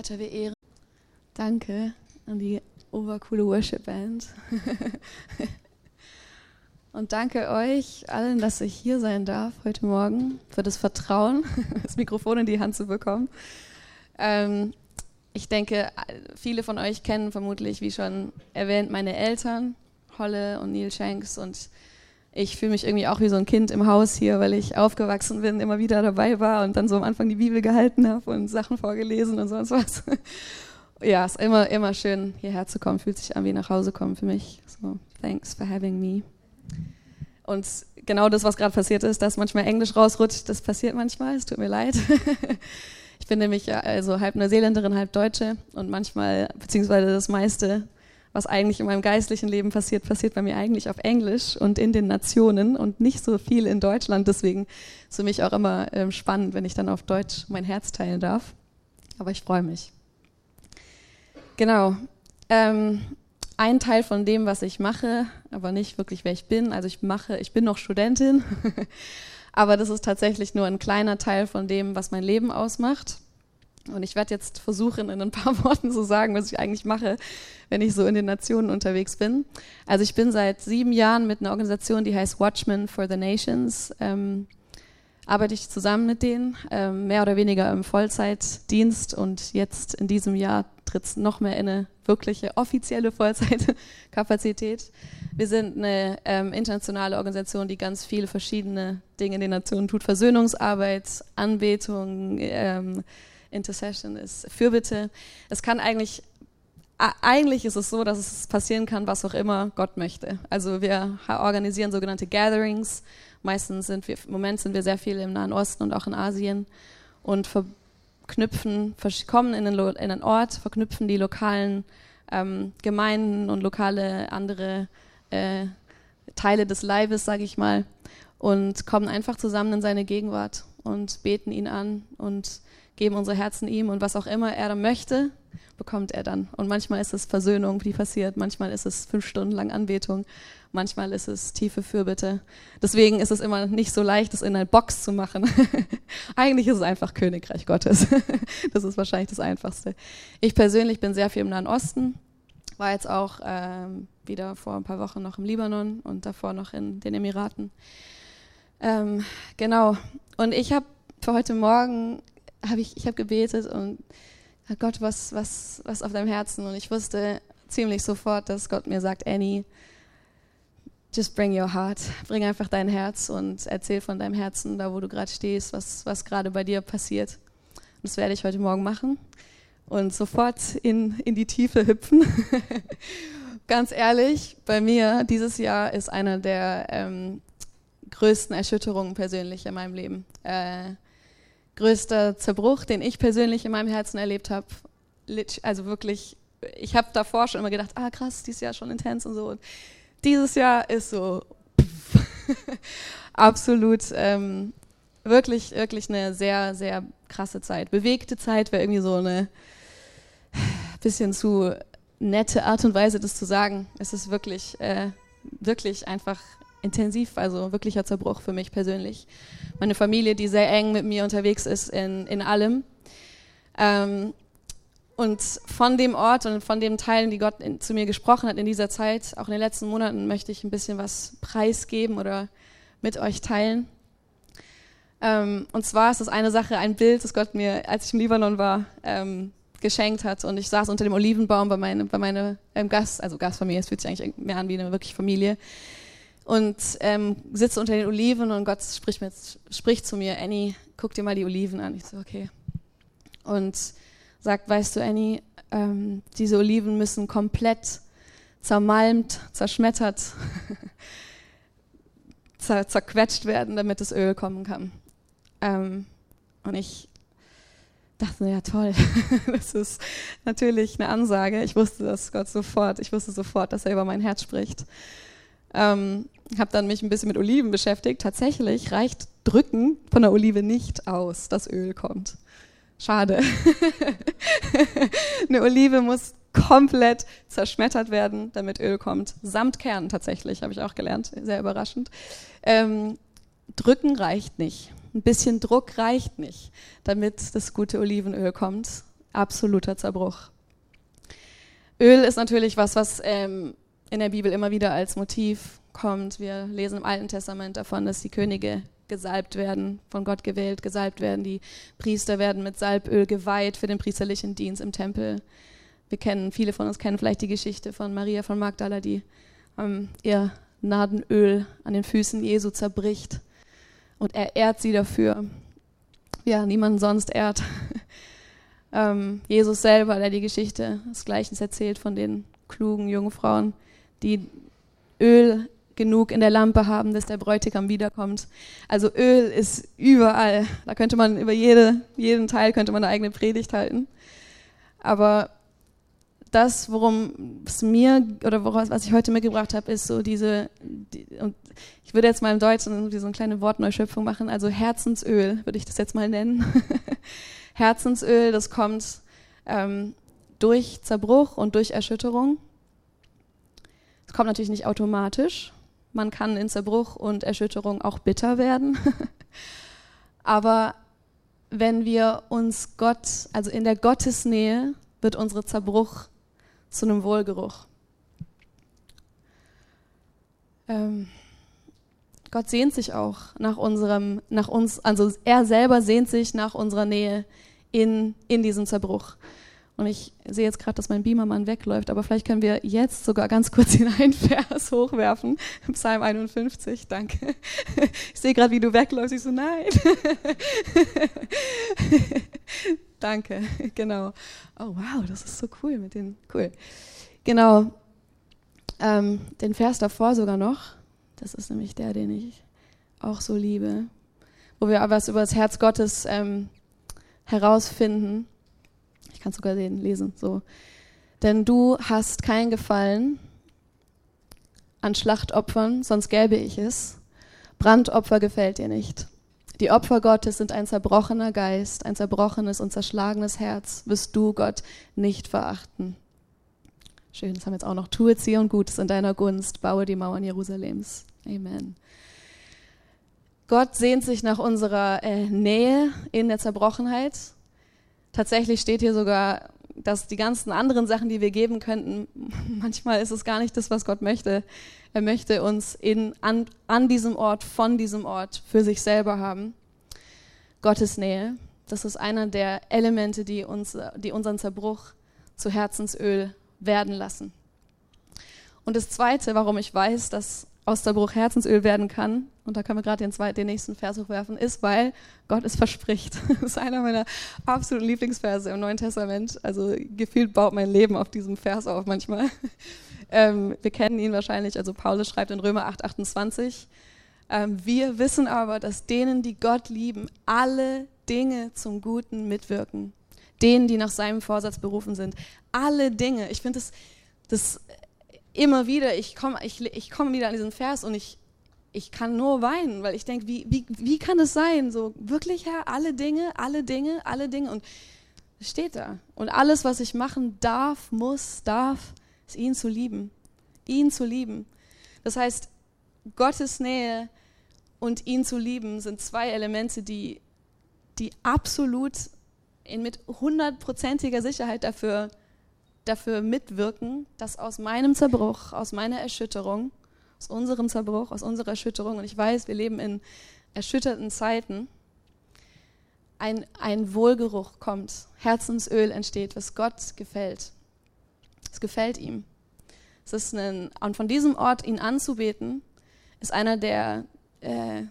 Vater, wir ehren. Danke an die obercoole Worship Band. Und danke euch allen, dass ich hier sein darf heute Morgen, für das Vertrauen, das Mikrofon in die Hand zu bekommen. Ähm, ich denke, viele von euch kennen vermutlich, wie schon erwähnt, meine Eltern, Holle und Neil Shanks. Und ich fühle mich irgendwie auch wie so ein Kind im Haus hier, weil ich aufgewachsen bin, immer wieder dabei war und dann so am Anfang die Bibel gehalten habe und Sachen vorgelesen und sonst was. Ja, es ist immer, immer schön, hierher zu kommen. Fühlt sich an wie nach Hause kommen für mich. So, thanks for having me. Und genau das, was gerade passiert ist, dass manchmal Englisch rausrutscht, das passiert manchmal. Es tut mir leid. Ich bin nämlich also halb Neuseeländerin, halb Deutsche und manchmal, beziehungsweise das meiste, was eigentlich in meinem geistlichen Leben passiert, passiert bei mir eigentlich auf Englisch und in den Nationen und nicht so viel in Deutschland. Deswegen ist für mich auch immer ähm, spannend, wenn ich dann auf Deutsch mein Herz teilen darf. Aber ich freue mich. Genau. Ähm, ein Teil von dem, was ich mache, aber nicht wirklich, wer ich bin. Also ich mache, ich bin noch Studentin, aber das ist tatsächlich nur ein kleiner Teil von dem, was mein Leben ausmacht. Und ich werde jetzt versuchen, in ein paar Worten zu sagen, was ich eigentlich mache, wenn ich so in den Nationen unterwegs bin. Also ich bin seit sieben Jahren mit einer Organisation, die heißt Watchmen for the Nations. Ähm, arbeite ich zusammen mit denen, ähm, mehr oder weniger im Vollzeitdienst und jetzt in diesem Jahr tritt es noch mehr in eine wirkliche offizielle Vollzeitkapazität. Wir sind eine ähm, internationale Organisation, die ganz viele verschiedene Dinge in den Nationen tut. Versöhnungsarbeit, Anbetung, ähm, Intercession ist Fürbitte. Es kann eigentlich eigentlich ist es so, dass es passieren kann, was auch immer Gott möchte. Also wir organisieren sogenannte Gatherings. Meistens sind wir, im Moment sind wir sehr viel im Nahen Osten und auch in Asien und verknüpfen, kommen in einen Ort, verknüpfen die lokalen ähm, Gemeinden und lokale andere äh, Teile des Leibes, sage ich mal, und kommen einfach zusammen in seine Gegenwart und beten ihn an und geben unsere Herzen ihm und was auch immer er dann möchte, bekommt er dann. Und manchmal ist es Versöhnung, die passiert, manchmal ist es fünf Stunden lang Anbetung, manchmal ist es tiefe Fürbitte. Deswegen ist es immer nicht so leicht, das in eine Box zu machen. Eigentlich ist es einfach Königreich Gottes. das ist wahrscheinlich das Einfachste. Ich persönlich bin sehr viel im Nahen Osten, war jetzt auch ähm, wieder vor ein paar Wochen noch im Libanon und davor noch in den Emiraten. Ähm, genau. Und ich habe für heute Morgen habe ich, ich habe gebetet und Gott, was, was, was auf deinem Herzen? Und ich wusste ziemlich sofort, dass Gott mir sagt, Annie, just bring your heart. Bring einfach dein Herz und erzähl von deinem Herzen, da wo du gerade stehst, was, was gerade bei dir passiert. Und das werde ich heute Morgen machen und sofort in, in die Tiefe hüpfen. Ganz ehrlich, bei mir dieses Jahr ist eine der ähm, größten Erschütterungen persönlich in meinem Leben. Äh, größter Zerbruch, den ich persönlich in meinem Herzen erlebt habe. Also wirklich, ich habe davor schon immer gedacht, ah krass, dieses Jahr schon intens und so. Und dieses Jahr ist so absolut ähm, wirklich, wirklich eine sehr, sehr krasse Zeit. Bewegte Zeit wäre irgendwie so eine bisschen zu nette Art und Weise, das zu sagen. Es ist wirklich, äh, wirklich einfach intensiv, also wirklicher Zerbruch für mich persönlich. Meine Familie, die sehr eng mit mir unterwegs ist in, in allem. Ähm, und von dem Ort und von den Teilen, die Gott in, zu mir gesprochen hat in dieser Zeit, auch in den letzten Monaten, möchte ich ein bisschen was preisgeben oder mit euch teilen. Ähm, und zwar ist das eine Sache, ein Bild, das Gott mir, als ich im Libanon war, ähm, geschenkt hat. Und ich saß unter dem Olivenbaum bei, meine, bei meiner ähm, Gast, also Gastfamilie, es fühlt sich eigentlich mehr an wie eine wirklich Familie und ähm, sitze unter den Oliven und Gott spricht, mit, spricht zu mir, Annie, guck dir mal die Oliven an. Ich so, okay. Und sagt, weißt du, Annie, ähm, diese Oliven müssen komplett zermalmt, zerschmettert, zer zerquetscht werden, damit das Öl kommen kann. Ähm, und ich dachte, ja toll, das ist natürlich eine Ansage. Ich wusste das Gott sofort. Ich wusste sofort, dass er über mein Herz spricht. Ähm, habe dann mich ein bisschen mit Oliven beschäftigt. Tatsächlich reicht Drücken von der Olive nicht aus, dass Öl kommt. Schade. Eine Olive muss komplett zerschmettert werden, damit Öl kommt. Samt Kern tatsächlich, habe ich auch gelernt. Sehr überraschend. Ähm, drücken reicht nicht. Ein bisschen Druck reicht nicht, damit das gute Olivenöl kommt. Absoluter Zerbruch. Öl ist natürlich was, was ähm, in der Bibel immer wieder als Motiv kommt. Wir lesen im Alten Testament davon, dass die Könige gesalbt werden, von Gott gewählt, gesalbt werden. Die Priester werden mit Salböl geweiht für den priesterlichen Dienst im Tempel. Wir kennen, viele von uns kennen vielleicht die Geschichte von Maria von Magdala, die ähm, ihr Nadenöl an den Füßen Jesu zerbricht und er ehrt sie dafür. Ja, niemand sonst ehrt. ähm, Jesus selber, der die Geschichte des Gleichens erzählt von den klugen jungen Frauen, die Öl genug in der Lampe haben, dass der Bräutigam wiederkommt. Also Öl ist überall. Da könnte man über jede, jeden Teil könnte man eine eigene Predigt halten. Aber das, worum es mir oder woraus, was ich heute mitgebracht habe, ist so diese, die, und ich würde jetzt mal im Deutschen so eine kleine Wortneuschöpfung machen, also Herzensöl würde ich das jetzt mal nennen. Herzensöl, das kommt ähm, durch Zerbruch und durch Erschütterung. Es kommt natürlich nicht automatisch. Man kann in Zerbruch und Erschütterung auch bitter werden. Aber wenn wir uns Gott, also in der Gottesnähe, wird unsere Zerbruch zu einem Wohlgeruch. Ähm, Gott sehnt sich auch nach unserem, nach uns, also er selber sehnt sich nach unserer Nähe in, in diesem Zerbruch. Und ich sehe jetzt gerade, dass mein Beamermann wegläuft, aber vielleicht können wir jetzt sogar ganz kurz den einen Vers hochwerfen. Psalm 51, danke. Ich sehe gerade, wie du wegläufst. Ich so, nein. danke, genau. Oh wow, das ist so cool mit den, cool. Genau, ähm, den Vers davor sogar noch. Das ist nämlich der, den ich auch so liebe. Wo wir was über das Herz Gottes ähm, herausfinden. Ich kann sogar den lesen. So. Denn du hast kein Gefallen an Schlachtopfern, sonst gäbe ich es. Brandopfer gefällt dir nicht. Die Opfer Gottes sind ein zerbrochener Geist, ein zerbrochenes und zerschlagenes Herz, wirst du Gott nicht verachten. Schön, das haben wir jetzt auch noch. Tue Zion Gutes in deiner Gunst, baue die Mauern Jerusalems. Amen. Gott sehnt sich nach unserer äh, Nähe in der Zerbrochenheit Tatsächlich steht hier sogar, dass die ganzen anderen Sachen, die wir geben könnten, manchmal ist es gar nicht das, was Gott möchte. Er möchte uns in, an, an diesem Ort, von diesem Ort für sich selber haben. Gottes Nähe, das ist einer der Elemente, die, uns, die unseren Zerbruch zu Herzensöl werden lassen. Und das Zweite, warum ich weiß, dass aus der Bruch Herzensöl werden kann, und da können wir gerade den, den nächsten Vers hochwerfen, ist, weil Gott es verspricht. Das ist einer meiner absoluten Lieblingsverse im Neuen Testament. Also gefühlt baut mein Leben auf diesem Vers auf manchmal. Ähm, wir kennen ihn wahrscheinlich, also Paulus schreibt in Römer 8, 28, ähm, wir wissen aber, dass denen, die Gott lieben, alle Dinge zum Guten mitwirken. Denen, die nach seinem Vorsatz berufen sind. Alle Dinge. Ich finde das, das immer wieder, ich komme ich, ich komm wieder an diesen Vers und ich, ich kann nur weinen, weil ich denke, wie, wie, wie kann es sein? So, wirklich, Herr, alle Dinge, alle Dinge, alle Dinge. Und es steht da. Und alles, was ich machen darf, muss, darf, ist ihn zu lieben. Ihn zu lieben. Das heißt, Gottes Nähe und ihn zu lieben sind zwei Elemente, die, die absolut in mit hundertprozentiger Sicherheit dafür dafür mitwirken, dass aus meinem Zerbruch, aus meiner Erschütterung, aus unserem Zerbruch, aus unserer Erschütterung, und ich weiß, wir leben in erschütterten Zeiten, ein, ein Wohlgeruch kommt, Herzensöl entsteht, was Gott gefällt. Es gefällt ihm. Es ist ein, und von diesem Ort ihn anzubeten, ist einer der äh,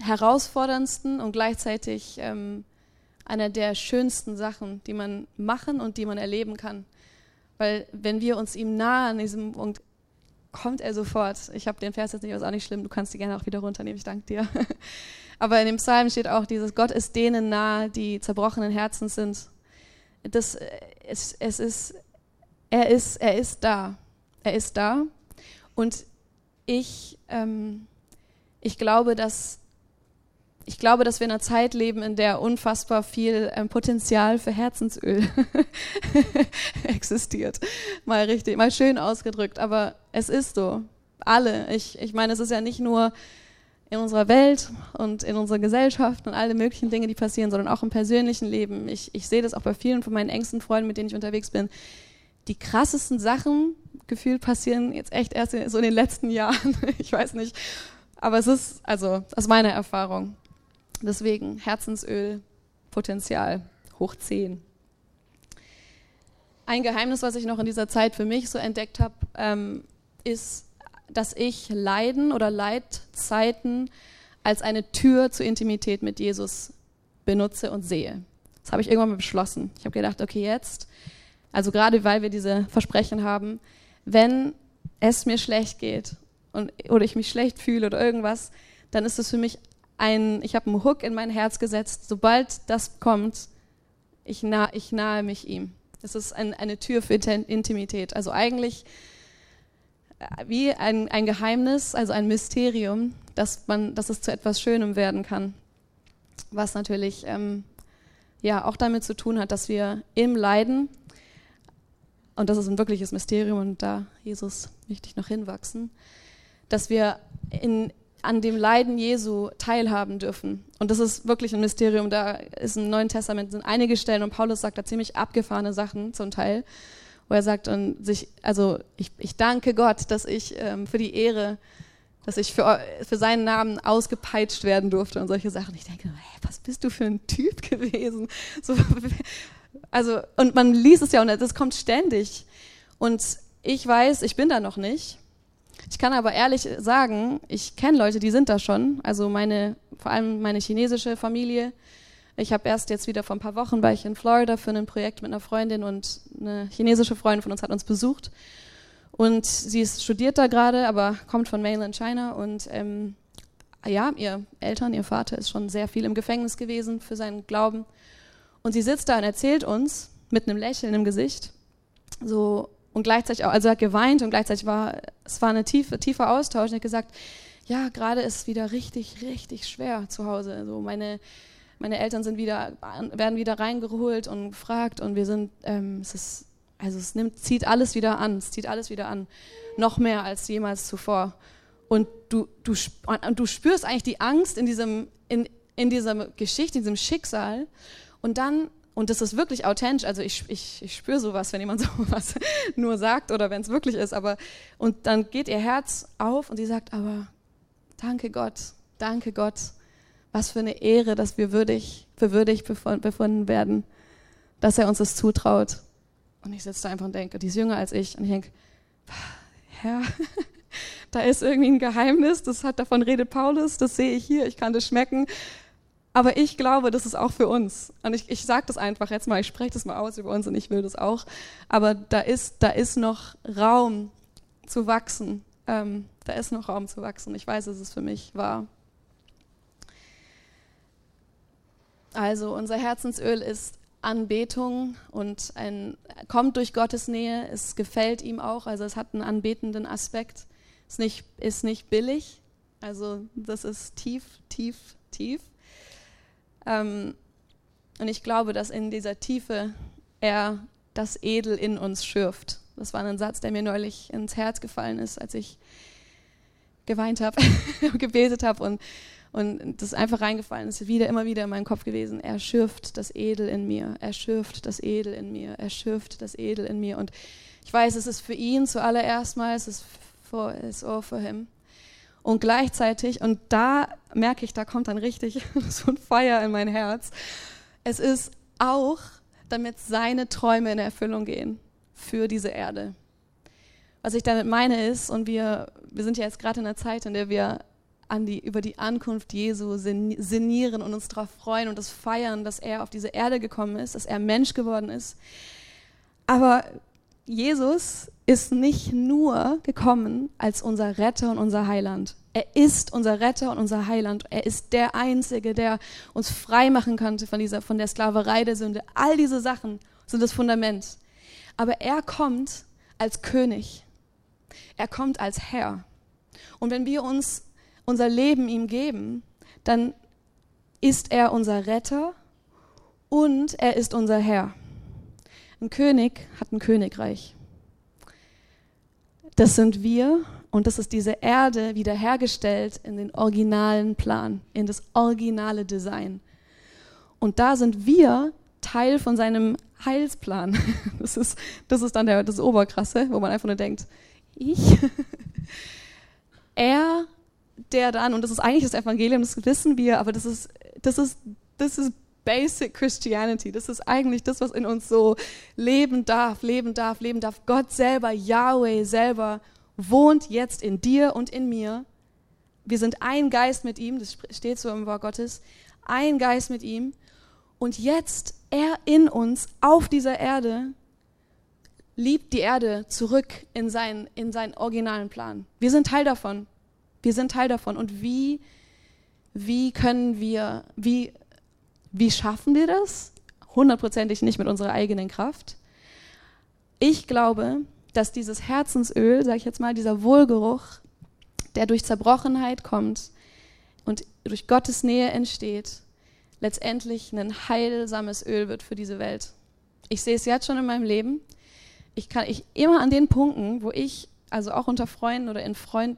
herausforderndsten und gleichzeitig ähm, einer der schönsten Sachen, die man machen und die man erleben kann. Weil wenn wir uns ihm nahe an diesem Punkt, kommt er sofort. Ich habe den Vers jetzt nicht, aber ist auch nicht schlimm, du kannst die gerne auch wieder runternehmen, ich danke dir. Aber in dem Psalm steht auch dieses, Gott ist denen nahe, die zerbrochenen Herzen sind. Das, es, es ist, er ist, er ist da. Er ist da. Und ich, ähm, ich glaube, dass ich glaube, dass wir in einer Zeit leben, in der unfassbar viel ähm, Potenzial für Herzensöl existiert. Mal richtig, mal schön ausgedrückt, aber es ist so. Alle. Ich, ich meine, es ist ja nicht nur in unserer Welt und in unserer Gesellschaft und alle möglichen Dinge, die passieren, sondern auch im persönlichen Leben. Ich, ich sehe das auch bei vielen von meinen engsten Freunden, mit denen ich unterwegs bin. Die krassesten Sachen gefühlt passieren jetzt echt erst so in den letzten Jahren. Ich weiß nicht. Aber es ist, also aus meiner Erfahrung. Deswegen Herzensöl, Potenzial, hoch 10. Ein Geheimnis, was ich noch in dieser Zeit für mich so entdeckt habe, ähm, ist, dass ich Leiden oder Leidzeiten als eine Tür zur Intimität mit Jesus benutze und sehe. Das habe ich irgendwann mal beschlossen. Ich habe gedacht, okay, jetzt, also gerade weil wir diese Versprechen haben, wenn es mir schlecht geht und, oder ich mich schlecht fühle oder irgendwas, dann ist es für mich ein, ich habe einen Hook in mein Herz gesetzt. Sobald das kommt, ich, nah, ich nahe mich ihm. Das ist ein, eine Tür für Intimität. Also eigentlich äh, wie ein, ein Geheimnis, also ein Mysterium, dass, man, dass es zu etwas Schönem werden kann. Was natürlich ähm, ja, auch damit zu tun hat, dass wir im Leiden, und das ist ein wirkliches Mysterium und da, Jesus, möchte ich noch hinwachsen, dass wir in, an dem Leiden Jesu teilhaben dürfen. Und das ist wirklich ein Mysterium. Da ist im Neuen Testament sind einige Stellen und Paulus sagt da ziemlich abgefahrene Sachen zum Teil, wo er sagt und sich, also ich, ich danke Gott, dass ich ähm, für die Ehre, dass ich für, für seinen Namen ausgepeitscht werden durfte und solche Sachen. Ich denke, hey, was bist du für ein Typ gewesen? So, also und man liest es ja und das kommt ständig. Und ich weiß, ich bin da noch nicht. Ich kann aber ehrlich sagen, ich kenne Leute, die sind da schon. Also meine, vor allem meine chinesische Familie. Ich habe erst jetzt wieder vor ein paar Wochen war ich in Florida für ein Projekt mit einer Freundin und eine chinesische Freundin von uns hat uns besucht. Und sie ist, studiert da gerade, aber kommt von Mainland China und ähm, ja, ihr Eltern, ihr Vater ist schon sehr viel im Gefängnis gewesen für seinen Glauben. Und sie sitzt da und erzählt uns mit einem Lächeln im Gesicht, so und gleichzeitig auch, also er hat geweint und gleichzeitig war, es war ein tiefe, tiefer Austausch und er hat gesagt, ja, gerade ist es wieder richtig, richtig schwer zu Hause. Also meine, meine Eltern sind wieder, werden wieder reingeholt und gefragt und wir sind, ähm, es ist, also es nimmt, zieht alles wieder an, es zieht alles wieder an, noch mehr als jemals zuvor. Und du, du, und du spürst eigentlich die Angst in diesem, in, in dieser Geschichte, in diesem Schicksal. Und dann und das ist wirklich authentisch. Also ich, ich, ich spüre sowas, wenn jemand sowas nur sagt oder wenn es wirklich ist. Aber und dann geht ihr Herz auf und sie sagt, aber danke Gott, danke Gott, was für eine Ehre, dass wir würdig, für würdig befunden werden, dass er uns das zutraut. Und ich sitze da einfach und denke, die ist jünger als ich. Und ich denke, Herr, da ist irgendwie ein Geheimnis, das hat davon redet Paulus, das sehe ich hier, ich kann das schmecken. Aber ich glaube, das ist auch für uns. Und ich, ich sage das einfach jetzt mal, ich spreche das mal aus über uns und ich will das auch. Aber da ist, da ist noch Raum zu wachsen. Ähm, da ist noch Raum zu wachsen. Ich weiß, dass es für mich wahr. Also unser Herzensöl ist Anbetung und ein, kommt durch Gottes Nähe. Es gefällt ihm auch. Also es hat einen anbetenden Aspekt. Ist nicht, ist nicht billig. Also das ist tief, tief, tief. Ähm, und ich glaube, dass in dieser Tiefe er das Edel in uns schürft. Das war ein Satz, der mir neulich ins Herz gefallen ist, als ich geweint habe, gebetet habe und, und das einfach reingefallen ist, wieder, immer wieder in meinen Kopf gewesen. Er schürft das Edel in mir, er schürft das Edel in mir, er schürft das Edel in mir. Und ich weiß, es ist für ihn zuallererst mal, es ist for, all for him. Und gleichzeitig, und da merke ich, da kommt dann richtig so ein Feuer in mein Herz. Es ist auch, damit seine Träume in Erfüllung gehen für diese Erde. Was ich damit meine ist, und wir, wir sind ja jetzt gerade in einer Zeit, in der wir die, über die Ankunft Jesu sinnieren und uns darauf freuen und das feiern, dass er auf diese Erde gekommen ist, dass er Mensch geworden ist. Aber Jesus ist nicht nur gekommen als unser Retter und unser Heiland. Er ist unser Retter und unser Heiland. Er ist der Einzige, der uns frei machen konnte von, dieser, von der Sklaverei der Sünde. All diese Sachen sind das Fundament. Aber er kommt als König. Er kommt als Herr. Und wenn wir uns unser Leben ihm geben, dann ist er unser Retter und er ist unser Herr. Ein König hat ein Königreich. Das sind wir Und das ist diese Erde wiederhergestellt in den originalen Plan, in das originale Design. Und da sind wir Teil von seinem Heilsplan. Das ist, das ist dann der, das Oberkrasse, wo man einfach nur denkt, ich? er, der dann, und das ist eigentlich das Evangelium, das wissen wir, aber das ist, das ist, das ist Basic Christianity. Das ist eigentlich das, was in uns so leben darf, leben darf, leben darf. Gott selber, Yahweh selber wohnt jetzt in dir und in mir. Wir sind ein Geist mit ihm, das steht so im Wort Gottes, ein Geist mit ihm. Und jetzt er in uns auf dieser Erde liebt die Erde zurück in seinen, in seinen originalen Plan. Wir sind Teil davon. Wir sind Teil davon. Und wie, wie können wir, wie, wie schaffen wir das? Hundertprozentig nicht mit unserer eigenen Kraft. Ich glaube, dass dieses Herzensöl, sage ich jetzt mal, dieser Wohlgeruch, der durch Zerbrochenheit kommt und durch Gottes Nähe entsteht, letztendlich ein heilsames Öl wird für diese Welt. Ich sehe es jetzt schon in meinem Leben. Ich kann ich immer an den Punkten, wo ich, also auch unter Freunden oder in, Freund,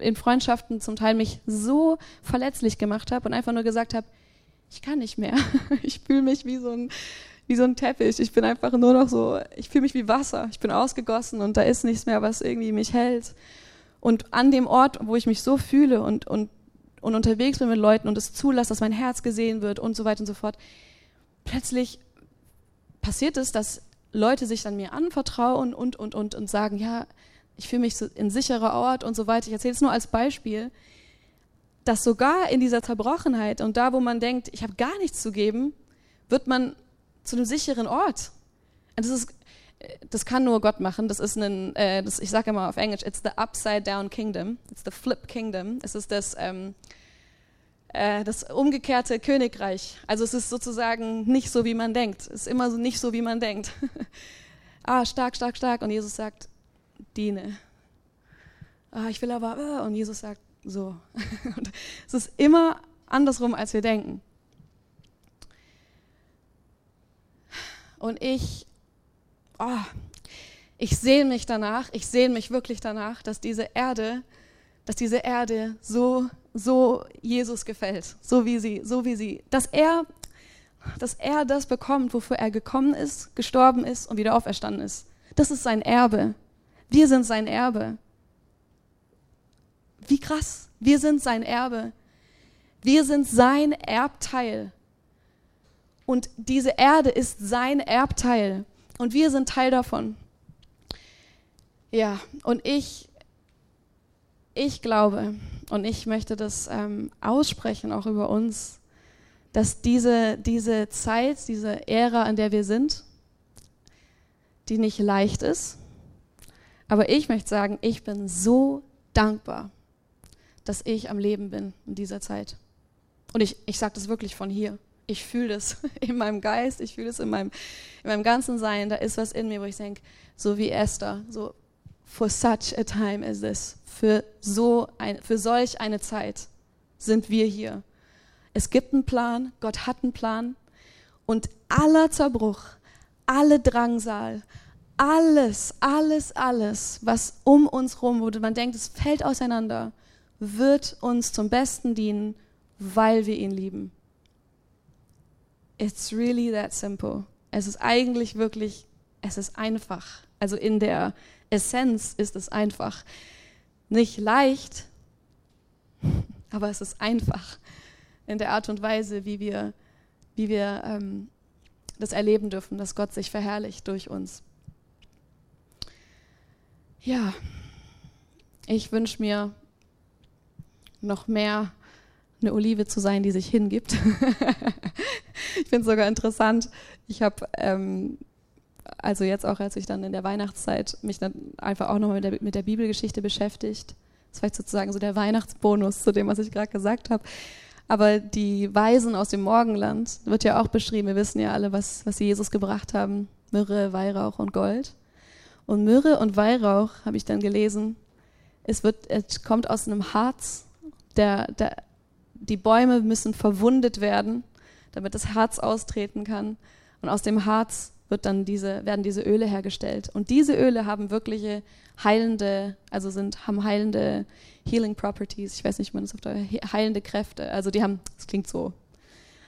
in Freundschaften zum Teil mich so verletzlich gemacht habe und einfach nur gesagt habe, ich kann nicht mehr. Ich fühle mich wie so ein wie so ein Teppich. Ich bin einfach nur noch so, ich fühle mich wie Wasser. Ich bin ausgegossen und da ist nichts mehr, was irgendwie mich hält. Und an dem Ort, wo ich mich so fühle und, und, und unterwegs bin mit Leuten und es zulasse, dass mein Herz gesehen wird und so weiter und so fort, plötzlich passiert es, dass Leute sich dann mir anvertrauen und, und, und, und sagen, ja, ich fühle mich in sicherer Ort und so weiter. Ich erzähle es nur als Beispiel, dass sogar in dieser Zerbrochenheit und da, wo man denkt, ich habe gar nichts zu geben, wird man zu einem sicheren Ort. Und das ist, das kann nur Gott machen. Das ist ein, äh, das, ich sage immer auf Englisch, it's the upside down kingdom. It's the flip kingdom. Es ist das, ähm, äh, das umgekehrte Königreich. Also es ist sozusagen nicht so, wie man denkt. Es ist immer so nicht so, wie man denkt. ah, stark, stark, stark. Und Jesus sagt, diene. Ah, ich will aber, äh, und Jesus sagt, so. es ist immer andersrum, als wir denken. Und ich, oh, ich sehne mich danach, ich sehne mich wirklich danach, dass diese Erde, dass diese Erde so, so Jesus gefällt, so wie sie, so wie sie, dass er, dass er das bekommt, wofür er gekommen ist, gestorben ist und wieder auferstanden ist. Das ist sein Erbe. Wir sind sein Erbe. Wie krass. Wir sind sein Erbe. Wir sind sein Erbteil. Und diese Erde ist sein Erbteil. Und wir sind Teil davon. Ja, und ich, ich glaube, und ich möchte das ähm, aussprechen, auch über uns, dass diese, diese Zeit, diese Ära, in der wir sind, die nicht leicht ist, aber ich möchte sagen, ich bin so dankbar, dass ich am Leben bin in dieser Zeit. Und ich, ich sage das wirklich von hier ich fühle das in meinem Geist, ich fühle es in meinem, in meinem ganzen Sein. Da ist was in mir, wo ich denke, so wie Esther, so for such a time as this, für, so ein, für solch eine Zeit sind wir hier. Es gibt einen Plan, Gott hat einen Plan und aller Zerbruch, alle Drangsal, alles, alles, alles, was um uns rum, wo man denkt, es fällt auseinander, wird uns zum Besten dienen, weil wir ihn lieben. It's really that simple. Es ist eigentlich wirklich, es ist einfach. Also in der Essenz ist es einfach. Nicht leicht, aber es ist einfach in der Art und Weise, wie wir, wie wir ähm, das erleben dürfen, dass Gott sich verherrlicht durch uns. Ja, ich wünsche mir noch mehr eine Olive zu sein, die sich hingibt. ich finde es sogar interessant. Ich habe, ähm, also jetzt auch, als ich dann in der Weihnachtszeit mich dann einfach auch nochmal mit der, mit der Bibelgeschichte beschäftigt. Das war sozusagen so der Weihnachtsbonus zu dem, was ich gerade gesagt habe. Aber die Weisen aus dem Morgenland wird ja auch beschrieben. Wir wissen ja alle, was, was sie Jesus gebracht haben. Myrrhe, Weihrauch und Gold. Und Myrrhe und Weihrauch, habe ich dann gelesen, es, wird, es kommt aus einem Harz, der, der, die Bäume müssen verwundet werden, damit das Harz austreten kann. Und aus dem Harz wird dann diese, werden diese Öle hergestellt. Und diese Öle haben wirkliche heilende, also sind, haben heilende Healing Properties. Ich weiß nicht, wie man das auf Deutsch, heilende Kräfte. Also die haben, das klingt so.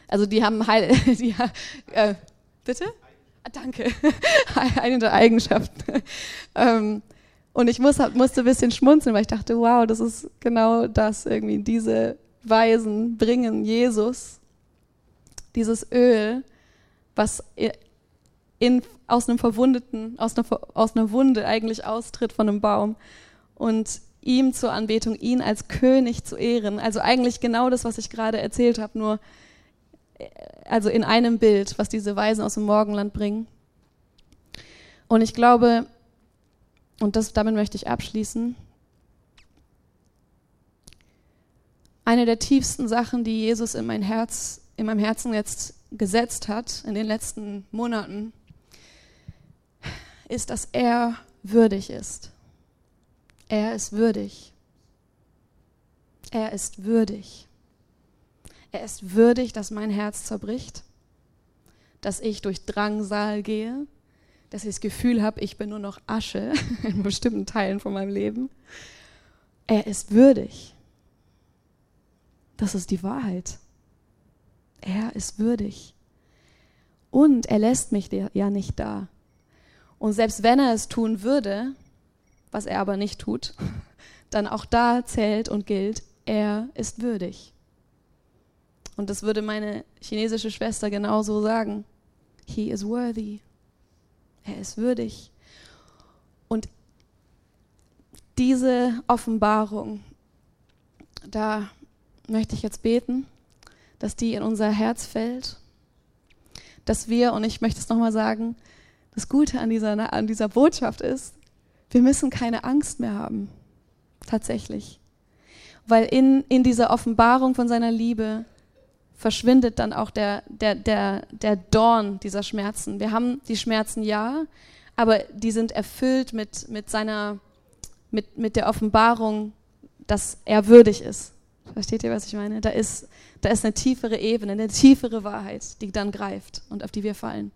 Also die haben heil, die, äh, bitte? Ah, danke. heilende Eigenschaften. ähm, und ich muss, musste ein bisschen schmunzeln, weil ich dachte, wow, das ist genau das irgendwie. Diese Weisen bringen Jesus dieses Öl, was in, aus einem verwundeten, aus einer, aus einer Wunde eigentlich austritt von einem Baum und ihm zur Anbetung, ihn als König zu ehren. Also eigentlich genau das, was ich gerade erzählt habe, nur äh, also in einem Bild, was diese Weisen aus dem Morgenland bringen. Und ich glaube, und das, damit möchte ich abschließen, eine der tiefsten Sachen, die Jesus in mein Herz, in meinem Herzen jetzt gesetzt hat in den letzten Monaten, ist, dass er würdig ist. Er ist würdig. Er ist würdig. Er ist würdig, dass mein Herz zerbricht, dass ich durch Drangsal gehe, dass ich das Gefühl habe, ich bin nur noch Asche in bestimmten Teilen von meinem Leben. Er ist würdig. Das ist die Wahrheit. Er ist würdig. Und er lässt mich ja nicht da. Und selbst wenn er es tun würde, was er aber nicht tut, dann auch da zählt und gilt, er ist würdig. Und das würde meine chinesische Schwester genauso sagen. He is worthy. Er ist würdig. Und diese Offenbarung, da möchte ich jetzt beten, dass die in unser Herz fällt, dass wir, und ich möchte es nochmal sagen, das Gute an dieser, an dieser Botschaft ist, wir müssen keine Angst mehr haben. Tatsächlich. Weil in, in dieser Offenbarung von seiner Liebe verschwindet dann auch der, der, der, der Dorn dieser Schmerzen. Wir haben die Schmerzen ja, aber die sind erfüllt mit, mit seiner, mit, mit der Offenbarung, dass er würdig ist. Versteht ihr, was ich meine? Da ist, da ist eine tiefere Ebene, eine tiefere Wahrheit, die dann greift und auf die wir fallen.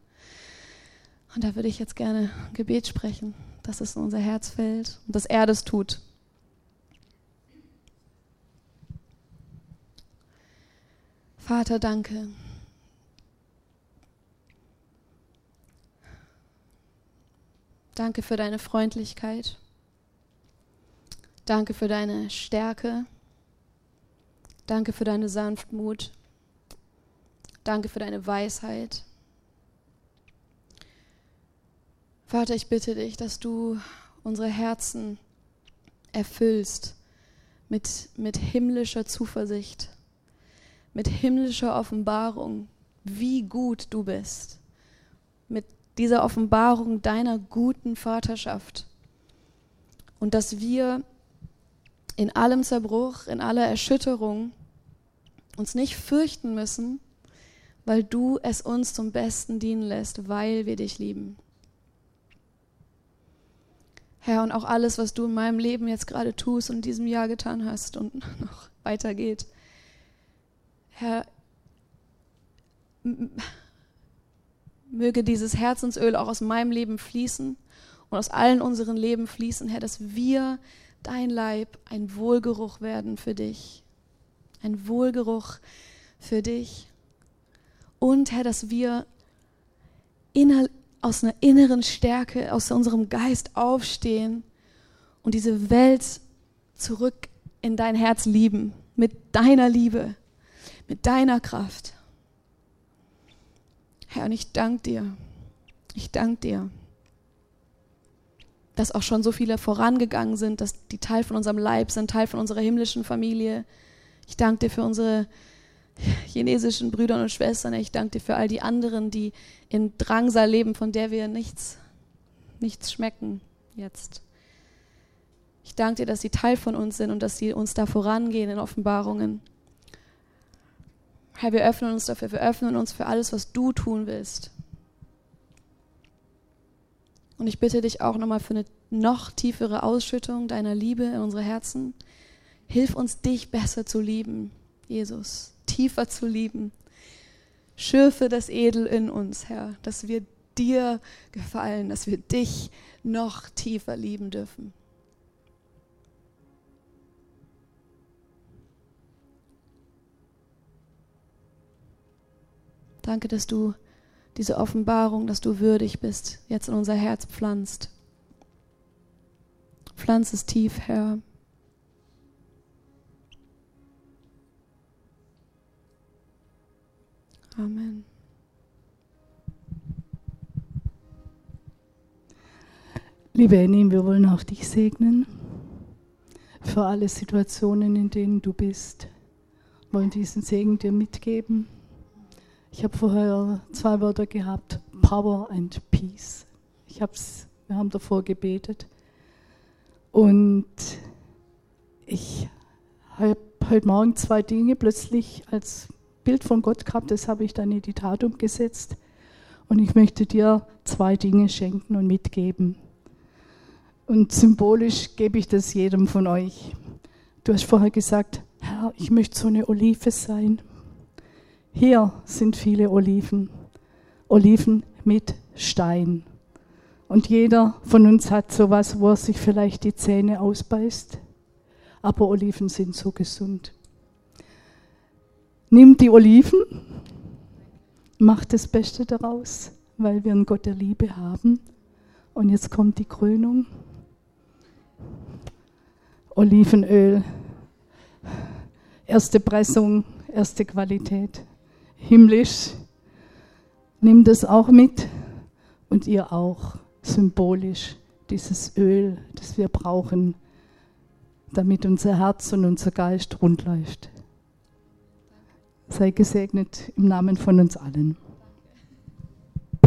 Und da würde ich jetzt gerne Gebet sprechen, dass es in unser Herz fällt und dass er das tut. Vater, danke. Danke für deine Freundlichkeit. Danke für deine Stärke. Danke für deine Sanftmut. Danke für deine Weisheit. Vater, ich bitte dich, dass du unsere Herzen erfüllst mit, mit himmlischer Zuversicht, mit himmlischer Offenbarung, wie gut du bist, mit dieser Offenbarung deiner guten Vaterschaft. Und dass wir in allem Zerbruch, in aller Erschütterung uns nicht fürchten müssen, weil du es uns zum Besten dienen lässt, weil wir dich lieben. Herr, und auch alles, was du in meinem Leben jetzt gerade tust und in diesem Jahr getan hast und noch weitergeht. Herr, möge dieses Herzensöl auch aus meinem Leben fließen und aus allen unseren Leben fließen, Herr, dass wir, dein Leib, ein Wohlgeruch werden für dich. Ein Wohlgeruch für dich. Und Herr, dass wir innerlich aus einer inneren Stärke, aus unserem Geist aufstehen und diese Welt zurück in dein Herz lieben, mit deiner Liebe, mit deiner Kraft. Herr, und ich danke dir, ich danke dir, dass auch schon so viele vorangegangen sind, dass die Teil von unserem Leib sind, Teil von unserer himmlischen Familie. Ich danke dir für unsere chinesischen Brüdern und Schwestern. Ich danke dir für all die anderen, die in Drangsal leben, von der wir nichts, nichts schmecken jetzt. Ich danke dir, dass sie Teil von uns sind und dass sie uns da vorangehen in Offenbarungen. Herr, wir öffnen uns dafür, wir öffnen uns für alles, was du tun willst. Und ich bitte dich auch nochmal für eine noch tiefere Ausschüttung deiner Liebe in unsere Herzen. Hilf uns, dich besser zu lieben, Jesus tiefer zu lieben. Schürfe das Edel in uns, Herr, dass wir dir gefallen, dass wir dich noch tiefer lieben dürfen. Danke, dass du diese Offenbarung, dass du würdig bist, jetzt in unser Herz pflanzt. Pflanz es tief, Herr. Amen. Liebe Annie, wir wollen auch dich segnen für alle Situationen, in denen du bist. Wir wollen diesen Segen dir mitgeben. Ich habe vorher zwei Wörter gehabt, Power and Peace. Ich hab's, wir haben davor gebetet. Und ich habe heute Morgen zwei Dinge plötzlich als Bild von Gott gehabt, das habe ich dann in die Tat umgesetzt. Und ich möchte dir zwei Dinge schenken und mitgeben. Und symbolisch gebe ich das jedem von euch. Du hast vorher gesagt, Herr, ich möchte so eine Olive sein. Hier sind viele Oliven. Oliven mit Stein. Und jeder von uns hat sowas, wo er sich vielleicht die Zähne ausbeißt. Aber Oliven sind so gesund. Nimm die Oliven, mach das Beste daraus, weil wir einen Gott der Liebe haben. Und jetzt kommt die Krönung. Olivenöl, erste Pressung, erste Qualität himmlisch. Nimm das auch mit und ihr auch symbolisch dieses Öl, das wir brauchen, damit unser Herz und unser Geist rund läuft. Sei gesegnet im Namen von uns allen.